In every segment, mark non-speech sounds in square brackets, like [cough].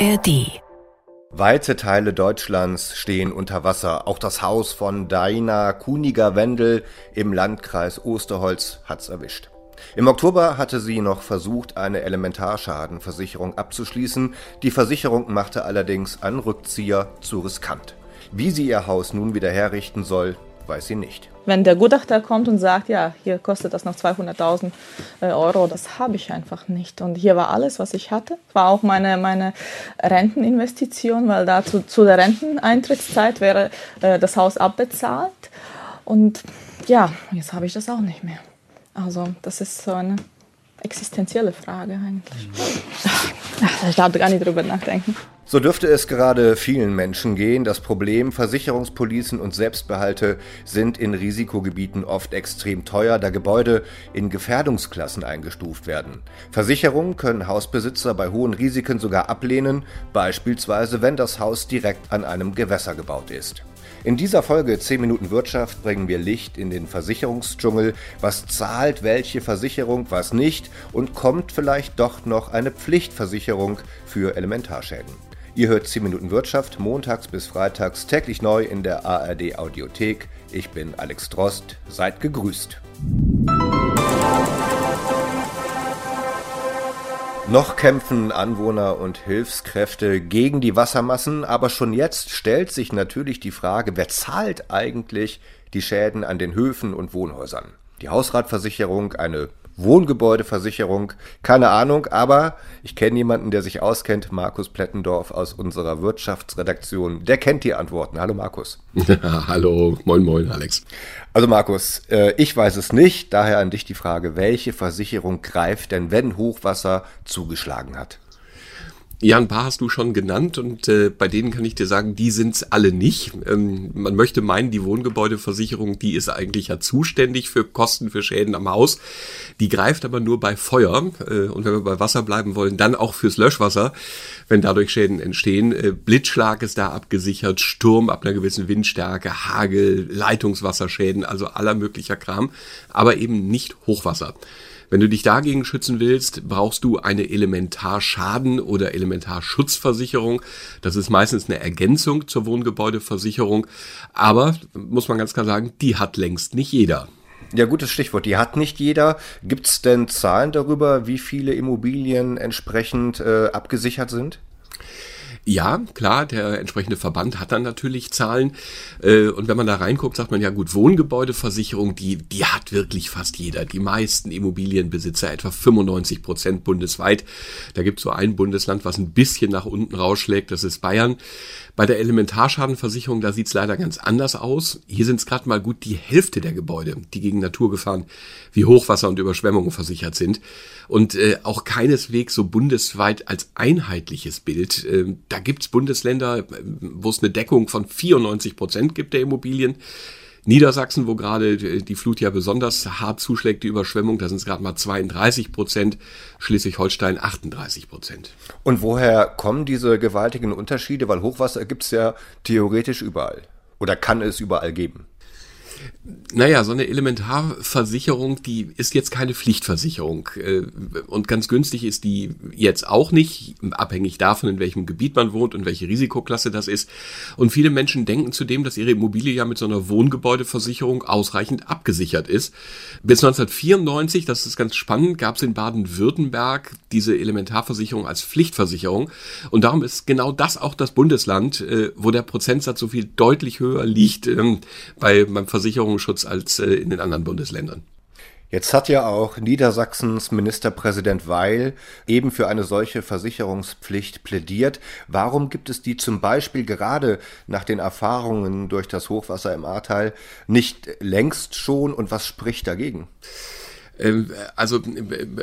ARD Weite Teile Deutschlands stehen unter Wasser. Auch das Haus von Daina Kuniger-Wendel im Landkreis Osterholz hat's erwischt. Im Oktober hatte sie noch versucht, eine Elementarschadenversicherung abzuschließen. Die Versicherung machte allerdings einen Rückzieher zu riskant. Wie sie ihr Haus nun wieder herrichten soll, weiß sie nicht. Wenn der Gutachter kommt und sagt, ja, hier kostet das noch 200.000 äh, Euro, das habe ich einfach nicht. Und hier war alles, was ich hatte. War auch meine, meine Renteninvestition, weil da zu, zu der Renteneintrittszeit wäre äh, das Haus abbezahlt. Und ja, jetzt habe ich das auch nicht mehr. Also das ist so eine existenzielle Frage eigentlich. Ach, [laughs] ich darf gar nicht drüber nachdenken. So dürfte es gerade vielen Menschen gehen. Das Problem, Versicherungspolicen und Selbstbehalte sind in Risikogebieten oft extrem teuer, da Gebäude in Gefährdungsklassen eingestuft werden. Versicherungen können Hausbesitzer bei hohen Risiken sogar ablehnen, beispielsweise wenn das Haus direkt an einem Gewässer gebaut ist. In dieser Folge 10 Minuten Wirtschaft bringen wir Licht in den Versicherungsdschungel. Was zahlt welche Versicherung, was nicht und kommt vielleicht doch noch eine Pflichtversicherung für Elementarschäden. Ihr hört 10 Minuten Wirtschaft montags bis freitags täglich neu in der ARD Audiothek. Ich bin Alex Drost. Seid gegrüßt. Noch kämpfen Anwohner und Hilfskräfte gegen die Wassermassen, aber schon jetzt stellt sich natürlich die Frage, wer zahlt eigentlich die Schäden an den Höfen und Wohnhäusern? Die Hausratversicherung, eine Wohngebäudeversicherung, keine Ahnung, aber ich kenne jemanden, der sich auskennt, Markus Plettendorf aus unserer Wirtschaftsredaktion. Der kennt die Antworten. Hallo Markus. [laughs] Hallo, moin moin Alex. Also Markus, äh, ich weiß es nicht, daher an dich die Frage, welche Versicherung greift denn, wenn Hochwasser zugeschlagen hat? Ja, ein paar hast du schon genannt und äh, bei denen kann ich dir sagen, die sind's alle nicht. Ähm, man möchte meinen, die Wohngebäudeversicherung, die ist eigentlich ja zuständig für Kosten für Schäden am Haus. Die greift aber nur bei Feuer äh, und wenn wir bei Wasser bleiben wollen, dann auch fürs Löschwasser, wenn dadurch Schäden entstehen. Äh, Blitzschlag ist da abgesichert, Sturm ab einer gewissen Windstärke, Hagel, Leitungswasserschäden, also aller möglicher Kram, aber eben nicht Hochwasser. Wenn du dich dagegen schützen willst, brauchst du eine Elementarschaden- oder Elementarschutzversicherung. Das ist meistens eine Ergänzung zur Wohngebäudeversicherung. Aber, muss man ganz klar sagen, die hat längst nicht jeder. Ja, gutes Stichwort. Die hat nicht jeder. Gibt es denn Zahlen darüber, wie viele Immobilien entsprechend äh, abgesichert sind? Ja, klar, der entsprechende Verband hat dann natürlich Zahlen. Äh, und wenn man da reinguckt, sagt man ja gut, Wohngebäudeversicherung, die, die hat wirklich fast jeder. Die meisten Immobilienbesitzer, etwa 95 Prozent bundesweit. Da gibt es so ein Bundesland, was ein bisschen nach unten rausschlägt, das ist Bayern. Bei der Elementarschadenversicherung, da sieht es leider ganz anders aus. Hier sind es gerade mal gut die Hälfte der Gebäude, die gegen Naturgefahren wie Hochwasser und Überschwemmungen versichert sind. Und äh, auch keineswegs so bundesweit als einheitliches Bild. Äh, da gibt's Bundesländer, wo es eine Deckung von 94 Prozent gibt der Immobilien. Niedersachsen, wo gerade die Flut ja besonders hart zuschlägt, die Überschwemmung, da sind es gerade mal 32 Prozent, Schleswig-Holstein 38 Prozent. Und woher kommen diese gewaltigen Unterschiede? Weil Hochwasser gibt es ja theoretisch überall. Oder kann es überall geben? Naja, so eine Elementarversicherung, die ist jetzt keine Pflichtversicherung. Äh, und ganz günstig ist die jetzt auch nicht, abhängig davon, in welchem Gebiet man wohnt und welche Risikoklasse das ist. Und viele Menschen denken zudem, dass ihre Immobilie ja mit so einer Wohngebäudeversicherung ausreichend abgesichert ist. Bis 1994, das ist ganz spannend, gab es in Baden-Württemberg diese Elementarversicherung als Pflichtversicherung. Und darum ist genau das auch das Bundesland, äh, wo der Prozentsatz so viel deutlich höher liegt ähm, bei, beim Datenschutz als äh, in den anderen Bundesländern. Jetzt hat ja auch Niedersachsens Ministerpräsident Weil eben für eine solche Versicherungspflicht plädiert. Warum gibt es die zum Beispiel gerade nach den Erfahrungen durch das Hochwasser im Ahrtal nicht längst schon und was spricht dagegen? Ähm, also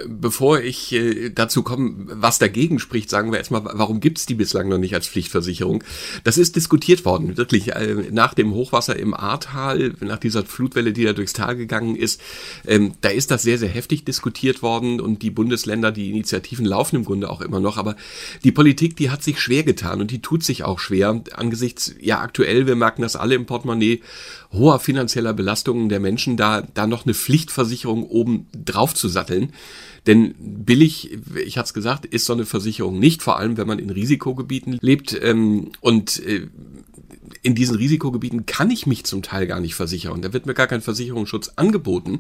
bevor ich äh, dazu komme, was dagegen spricht, sagen wir erstmal, warum gibt es die bislang noch nicht als Pflichtversicherung? Das ist diskutiert worden, wirklich. Äh, nach dem Hochwasser im Ahrtal, nach dieser Flutwelle, die da durchs Tal gegangen ist, ähm, da ist das sehr, sehr heftig diskutiert worden und die Bundesländer, die Initiativen laufen im Grunde auch immer noch. Aber die Politik, die hat sich schwer getan und die tut sich auch schwer angesichts, ja aktuell, wir merken das alle im Portemonnaie, hoher finanzieller Belastungen der Menschen, da, da noch eine Pflichtversicherung oben oben drauf zu satteln. Denn billig, ich hatte es gesagt, ist so eine Versicherung nicht, vor allem wenn man in Risikogebieten lebt. Ähm, und äh, in diesen Risikogebieten kann ich mich zum Teil gar nicht versichern. Da wird mir gar kein Versicherungsschutz angeboten.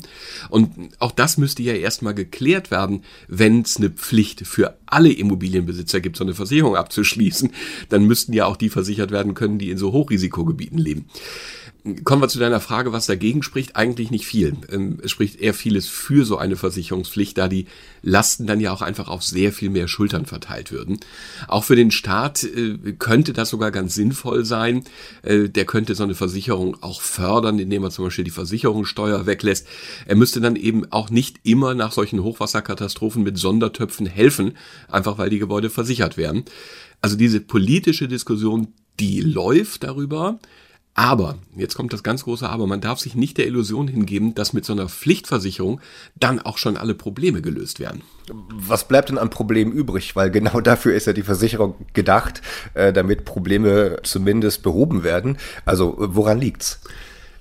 Und auch das müsste ja erstmal geklärt werden, wenn es eine Pflicht für alle Immobilienbesitzer gibt, so eine Versicherung abzuschließen. Dann müssten ja auch die versichert werden können, die in so Hochrisikogebieten leben. Kommen wir zu deiner Frage, was dagegen spricht. Eigentlich nicht viel. Ähm, es spricht eher vieles für so eine Versicherungspflicht, da die Lasten dann ja auch einfach auf sehr viel mehr Schultern verteilt würden. Auch für den Staat äh, könnte das sogar ganz sinnvoll sein. Äh, der könnte so eine Versicherung auch fördern, indem er zum Beispiel die Versicherungssteuer weglässt. Er müsste dann eben auch nicht immer nach solchen Hochwasserkatastrophen mit Sondertöpfen helfen, einfach weil die Gebäude versichert werden. Also diese politische Diskussion, die läuft darüber. Aber, jetzt kommt das ganz große Aber, man darf sich nicht der Illusion hingeben, dass mit so einer Pflichtversicherung dann auch schon alle Probleme gelöst werden. Was bleibt denn an Problemen übrig? Weil genau dafür ist ja die Versicherung gedacht, äh, damit Probleme zumindest behoben werden. Also woran liegt's?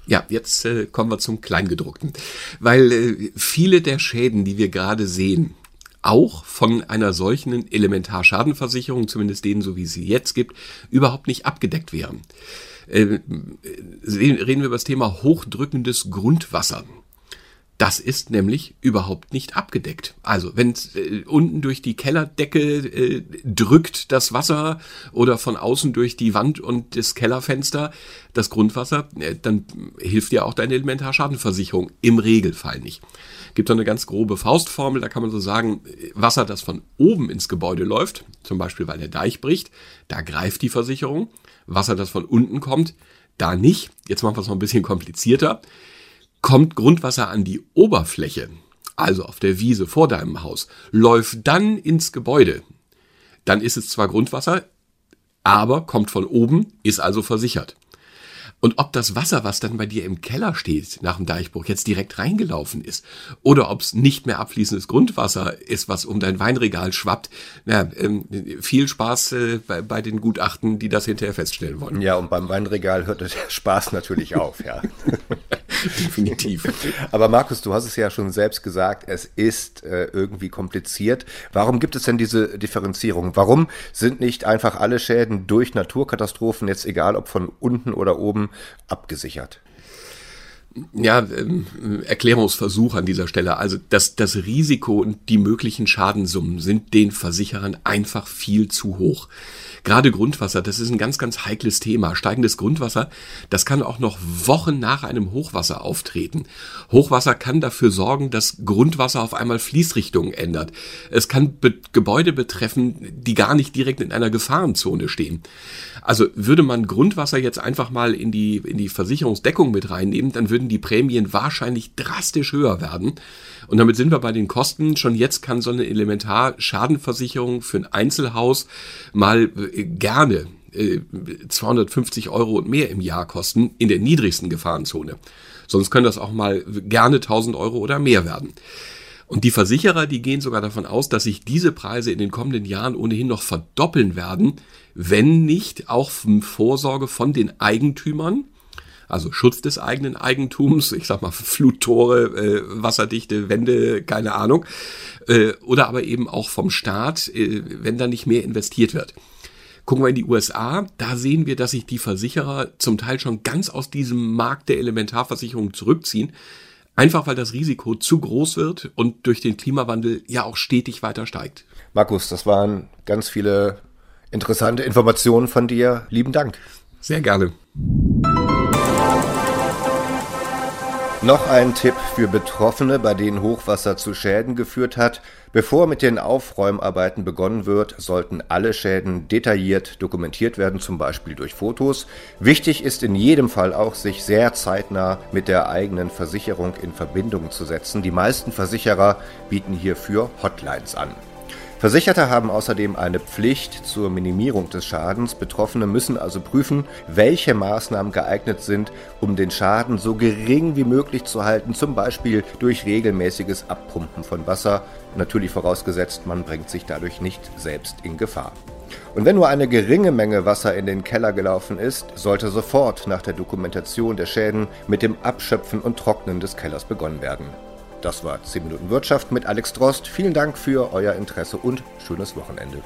Ja, jetzt äh, kommen wir zum Kleingedruckten. Weil äh, viele der Schäden, die wir gerade sehen, auch von einer solchen Elementarschadenversicherung, zumindest denen, so wie sie jetzt gibt, überhaupt nicht abgedeckt wären. Äh, reden wir über das Thema hochdrückendes Grundwasser. Das ist nämlich überhaupt nicht abgedeckt. Also wenn äh, unten durch die Kellerdecke äh, drückt das Wasser oder von außen durch die Wand und das Kellerfenster das Grundwasser, äh, dann hilft dir auch deine Elementarschadenversicherung im Regelfall nicht. Gibt so eine ganz grobe Faustformel, da kann man so sagen, Wasser, das von oben ins Gebäude läuft, zum Beispiel weil der Deich bricht, da greift die Versicherung. Wasser, das von unten kommt, da nicht. Jetzt machen wir es noch ein bisschen komplizierter. Kommt Grundwasser an die Oberfläche, also auf der Wiese vor deinem Haus, läuft dann ins Gebäude, dann ist es zwar Grundwasser, aber kommt von oben, ist also versichert. Und ob das Wasser, was dann bei dir im Keller steht, nach dem Deichbruch jetzt direkt reingelaufen ist, oder ob es nicht mehr abfließendes Grundwasser ist, was um dein Weinregal schwappt, na, ähm, viel Spaß äh, bei, bei den Gutachten, die das hinterher feststellen wollen. Ja, und beim Weinregal hört der Spaß natürlich auf, ja. [laughs] [laughs] Definitiv. Aber Markus, du hast es ja schon selbst gesagt, es ist äh, irgendwie kompliziert. Warum gibt es denn diese Differenzierung? Warum sind nicht einfach alle Schäden durch Naturkatastrophen, jetzt egal ob von unten oder oben, abgesichert? Ja, ähm, Erklärungsversuch an dieser Stelle. Also das, das Risiko und die möglichen Schadensummen sind den Versicherern einfach viel zu hoch. Gerade Grundwasser, das ist ein ganz, ganz heikles Thema. Steigendes Grundwasser, das kann auch noch Wochen nach einem Hochwasser auftreten. Hochwasser kann dafür sorgen, dass Grundwasser auf einmal Fließrichtungen ändert. Es kann be Gebäude betreffen, die gar nicht direkt in einer Gefahrenzone stehen. Also würde man Grundwasser jetzt einfach mal in die, in die Versicherungsdeckung mit reinnehmen, dann würden die Prämien wahrscheinlich drastisch höher werden. Und damit sind wir bei den Kosten. Schon jetzt kann so eine Elementarschadenversicherung für ein Einzelhaus mal äh, gerne 250 äh, Euro und mehr im Jahr kosten in der niedrigsten Gefahrenzone. Sonst können das auch mal gerne 1000 Euro oder mehr werden. Und die Versicherer, die gehen sogar davon aus, dass sich diese Preise in den kommenden Jahren ohnehin noch verdoppeln werden, wenn nicht auch Vorsorge von den Eigentümern also Schutz des eigenen Eigentums, ich sag mal Fluttore, äh, wasserdichte Wände, keine Ahnung, äh, oder aber eben auch vom Staat, äh, wenn da nicht mehr investiert wird. Gucken wir in die USA, da sehen wir, dass sich die Versicherer zum Teil schon ganz aus diesem Markt der Elementarversicherung zurückziehen, einfach weil das Risiko zu groß wird und durch den Klimawandel ja auch stetig weiter steigt. Markus, das waren ganz viele interessante Informationen von dir. Lieben Dank. Sehr gerne. Noch ein Tipp für Betroffene, bei denen Hochwasser zu Schäden geführt hat. Bevor mit den Aufräumarbeiten begonnen wird, sollten alle Schäden detailliert dokumentiert werden, zum Beispiel durch Fotos. Wichtig ist in jedem Fall auch, sich sehr zeitnah mit der eigenen Versicherung in Verbindung zu setzen. Die meisten Versicherer bieten hierfür Hotlines an. Versicherte haben außerdem eine Pflicht zur Minimierung des Schadens. Betroffene müssen also prüfen, welche Maßnahmen geeignet sind, um den Schaden so gering wie möglich zu halten, zum Beispiel durch regelmäßiges Abpumpen von Wasser, natürlich vorausgesetzt, man bringt sich dadurch nicht selbst in Gefahr. Und wenn nur eine geringe Menge Wasser in den Keller gelaufen ist, sollte sofort nach der Dokumentation der Schäden mit dem Abschöpfen und Trocknen des Kellers begonnen werden. Das war 10 Minuten Wirtschaft mit Alex Drost. Vielen Dank für euer Interesse und schönes Wochenende.